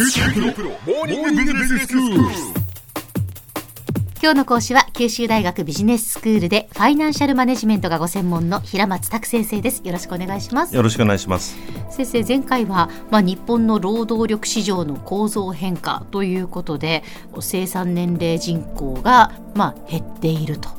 今日の講師は九州大学ビジネススクールでファイナンシャルマネジメントがご専門の平松卓先生です。よろしくお願いします。よろしくお願いします。先生前回は、まあ、日本の労働力市場の構造変化ということで生産年齢人口が、まあ、減っていると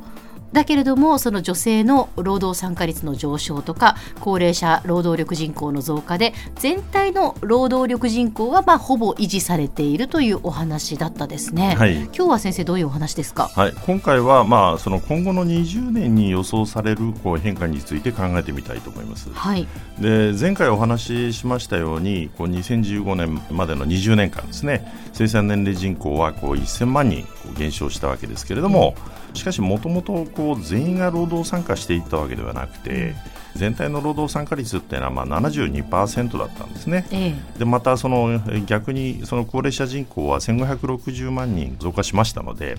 だけれどもその女性の労働参加率の上昇とか高齢者労働力人口の増加で全体の労働力人口はまあほぼ維持されているというお話だったですね、はい、今日は先生どういうお話ですか、はい、今回はまあその今後の20年に予想されるこう変化について考えてみたいと思います、はい、で前回お話ししましたようにこう2015年までの20年間ですね。生産年齢人口はこう1000万人減少したわけですけれども、うんしかしもともと全員が労働参加していったわけではなくて全体の労働参加率っていうのはまあ72%だったんですね、ええ、でまたその逆にその高齢者人口は1560万人増加しましたので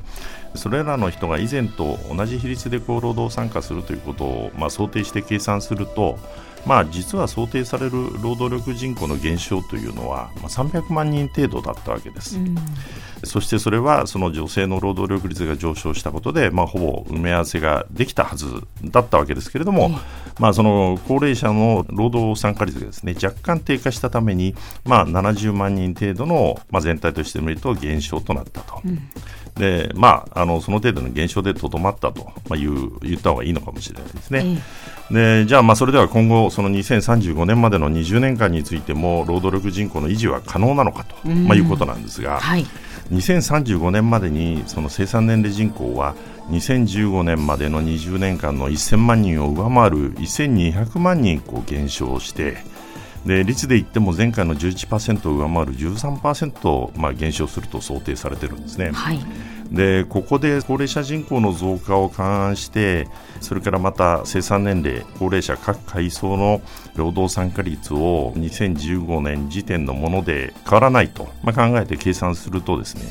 それらの人が以前と同じ比率でこう労働参加するということをまあ想定して計算するとまあ、実は想定される労働力人口の減少というのは、まあ、300万人程度だったわけです、うん、そしてそれはその女性の労働力率が上昇したことで、まあ、ほぼ埋め合わせができたはずだったわけですけれども、うん、まあ、その高齢者の労働参加率がですね若干低下したために、まあ、70万人程度の、まあ、全体として見ると減少となったと。うんでまあ、あのその程度の減少でとどまったと、まあ、いう言った方がいいのかもしれないですね。でじゃあ、まあ、それでは今後、その2035年までの20年間についても労働力人口の維持は可能なのかと、まあ、いうことなんですが、はい、2035年までにその生産年齢人口は2015年までの20年間の1000万人を上回る1200万人こう減少して、で率で言っても前回の11%を上回る13%、まあ、減少すると想定されているんですね。はいでここで高齢者人口の増加を勘案してそれからまた生産年齢高齢者各階層の労働参加率を2015年時点のもので変わらないと、まあ、考えて計算するとですね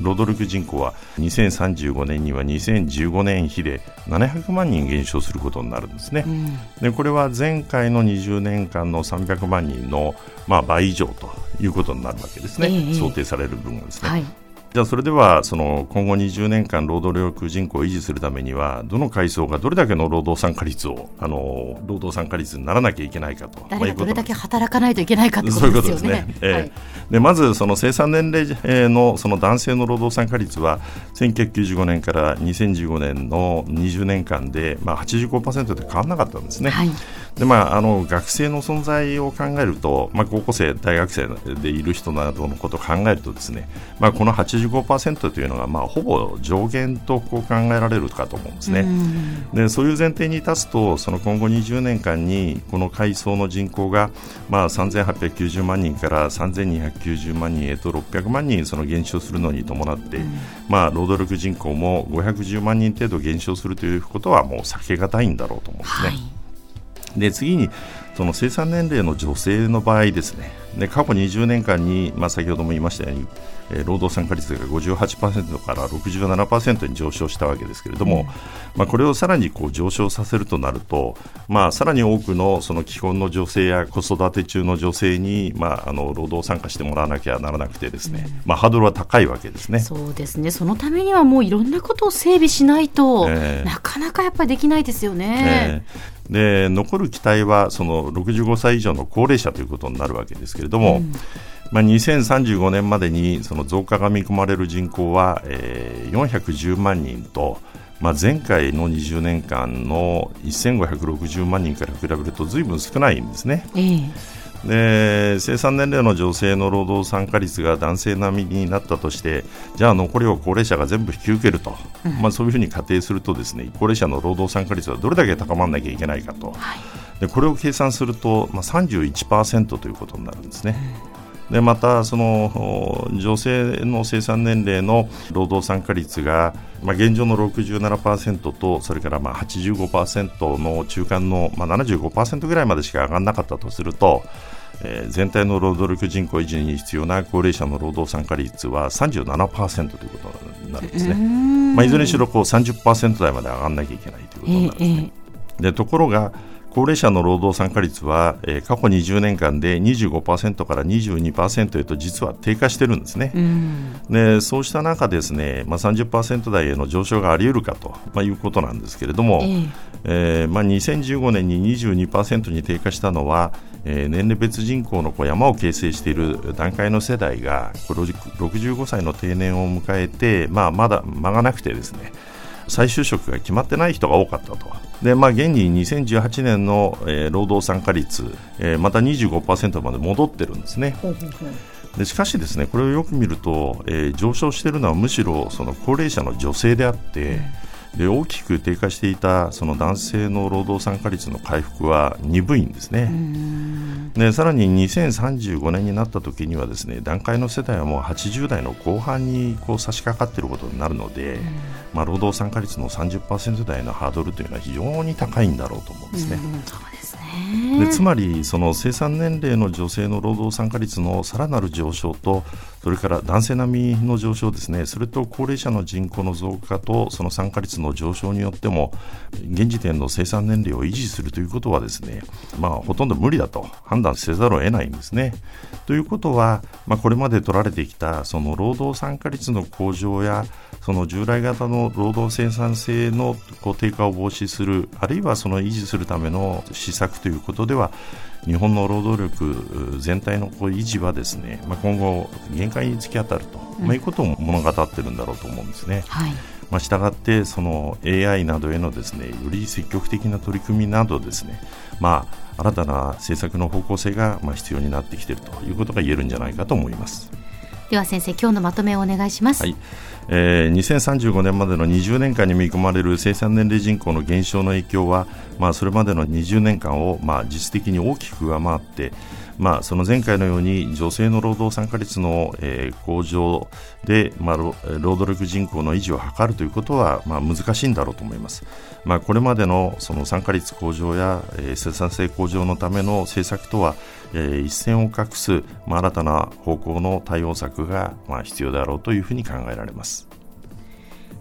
労働力人口は2035年には2015年比で700万人減少することになるんですね、うん、でこれは前回の20年間の300万人の、まあ、倍以上ということになるわけですね、えー、想定される分はですね。はいじゃあそれではその今後20年間労働力人口を維持するためにはどの階層がどれだけの労働参加率をあの労働参加率にならなきゃいけないかと誰がどれだけ働かないといけないかとですよね。そういうことですね。はい、でまずその生産年齢のその男性の労働参加率は1995年から2015年の20年間でまあ85%で変わらなかったんですね。はいでまあ、あの学生の存在を考えると、まあ、高校生、大学生でいる人などのことを考えるとですね、まあ、この85%というのが、まあ、ほぼ上限とこう考えられるかと思うんですね。でそういう前提に立つとその今後20年間にこの階層の人口が、まあ、3890万人から3290万人へと600万人その減少するのに伴って、まあ、労働力人口も510万人程度減少するということはもう避けがたいんだろうと思うんですね。はいで次にその生産年齢の女性の場合ですね。で過去20年間に、まあ、先ほども言いましたように、えー、労働参加率が58%から67%に上昇したわけですけれども、うん、まあ、これをさらにこう上昇させるとなると、まあ、さらに多くのその既婚の女性や子育て中の女性に、まあ、あの労働参加してもらわなきゃならなくてですね、うん、まあ、ハードルは高いわけですね。そうですね。そのためにはもういろんなことを整備しないと、えー、なかなかやっぱりできないですよね。えーで残る期待はその65歳以上の高齢者ということになるわけですけれども、うん、まあ、2035年までにその増加が見込まれる人口は、えー、410万人と、まあ、前回の20年間の1560万人から比べるとずいぶん少ないんですね。えーで生産年齢の女性の労働参加率が男性並みになったとしてじゃあ残りを高齢者が全部引き受けると、うん、まあ、そういうふうに仮定するとですね高齢者の労働参加率はどれだけ高まらなきゃいけないかと、はい、でこれを計算すると、まあ、31%ということになるんですね。でまたその女性の生産年齢の労働参加率が、まあ、現状の67%とそれからまあ85%の中間の、まあ、75%ぐらいまでしか上がらなかったとするとえー、全体の労働力人口維持に必要な高齢者の労働参加率は37%ということになるんですね。まあ、いずれにしろこう30%台まで上がらなきゃいけないということになるんですね。えー、でところが高齢者の労働参加率は、えー、過去20年間で25%から22%へと実は低下してるんですね。うん、でそうした中ですね、まあ、30%台への上昇があり得るかと、まあ、いうことなんですけれども、えー、えー、まあ、2015年に22%に低下したのは、えー、年齢別人口のこう山を形成している段階の世代が65歳の定年を迎えて、まあ、まだ間がなくてですね再就職が決まってない人が多かったと。で、まあ、現に2018年の、えー、労働参加率、えー、また25%まで戻ってるんですね。でしかし、ですねこれをよく見ると、えー、上昇しているのはむしろその高齢者の女性であって、で大きく低下していたその男性の労働参加率の回復は鈍いんですね。でさらに2035年になった時にはですね段階の世代はもう80代の後半にこう差し掛かっていることになるので、まあ、労働参加率の30%台のハードルというのは非常に高いんだろうと思うんですね。でつまりその生産年齢の女性の労働参加率のさらなる上昇とそれから男性並みの上昇ですねそれと高齢者の人口の増加とその参加率の上昇によっても現時点の生産年齢を維持するということはですね、まあ、ほとんど無理だと判断せざるを得ないんですね。ということは、まあ、これまで取られてきたその労働参加率の向上やその従来型の労働生産性のこう低下を防止するあるいはその維持するための施策ということでは日本の労働力全体のこう維持はですね、まあ、今後限界に突き当たると、まあ、いうことを物語っているんだろうと思うんですね。はいまあ、したってその AI などへのですねより積極的な取り組みなどですね、まあ、新たな政策の方向性がまあ必要になってきているということが言えるんじゃないかと思います。では先生今日のまとめをお願いします。はいえー、2035年までの20年間に見込まれる生産年齢人口の減少の影響は、まあ、それまでの20年間を、まあ、実質的に大きく上回って、まあ、その前回のように女性の労働参加率の、えー、向上で、まあ、労働力人口の維持を図るということは、まあ、難しいんだろうと思います。まあ、これまでのその参加率向上や、えー、生産性向上のための政策とは、えー、一線を画す、まあ、新たな方向の対応策が、まあ、必要であろうというふうに考えられます。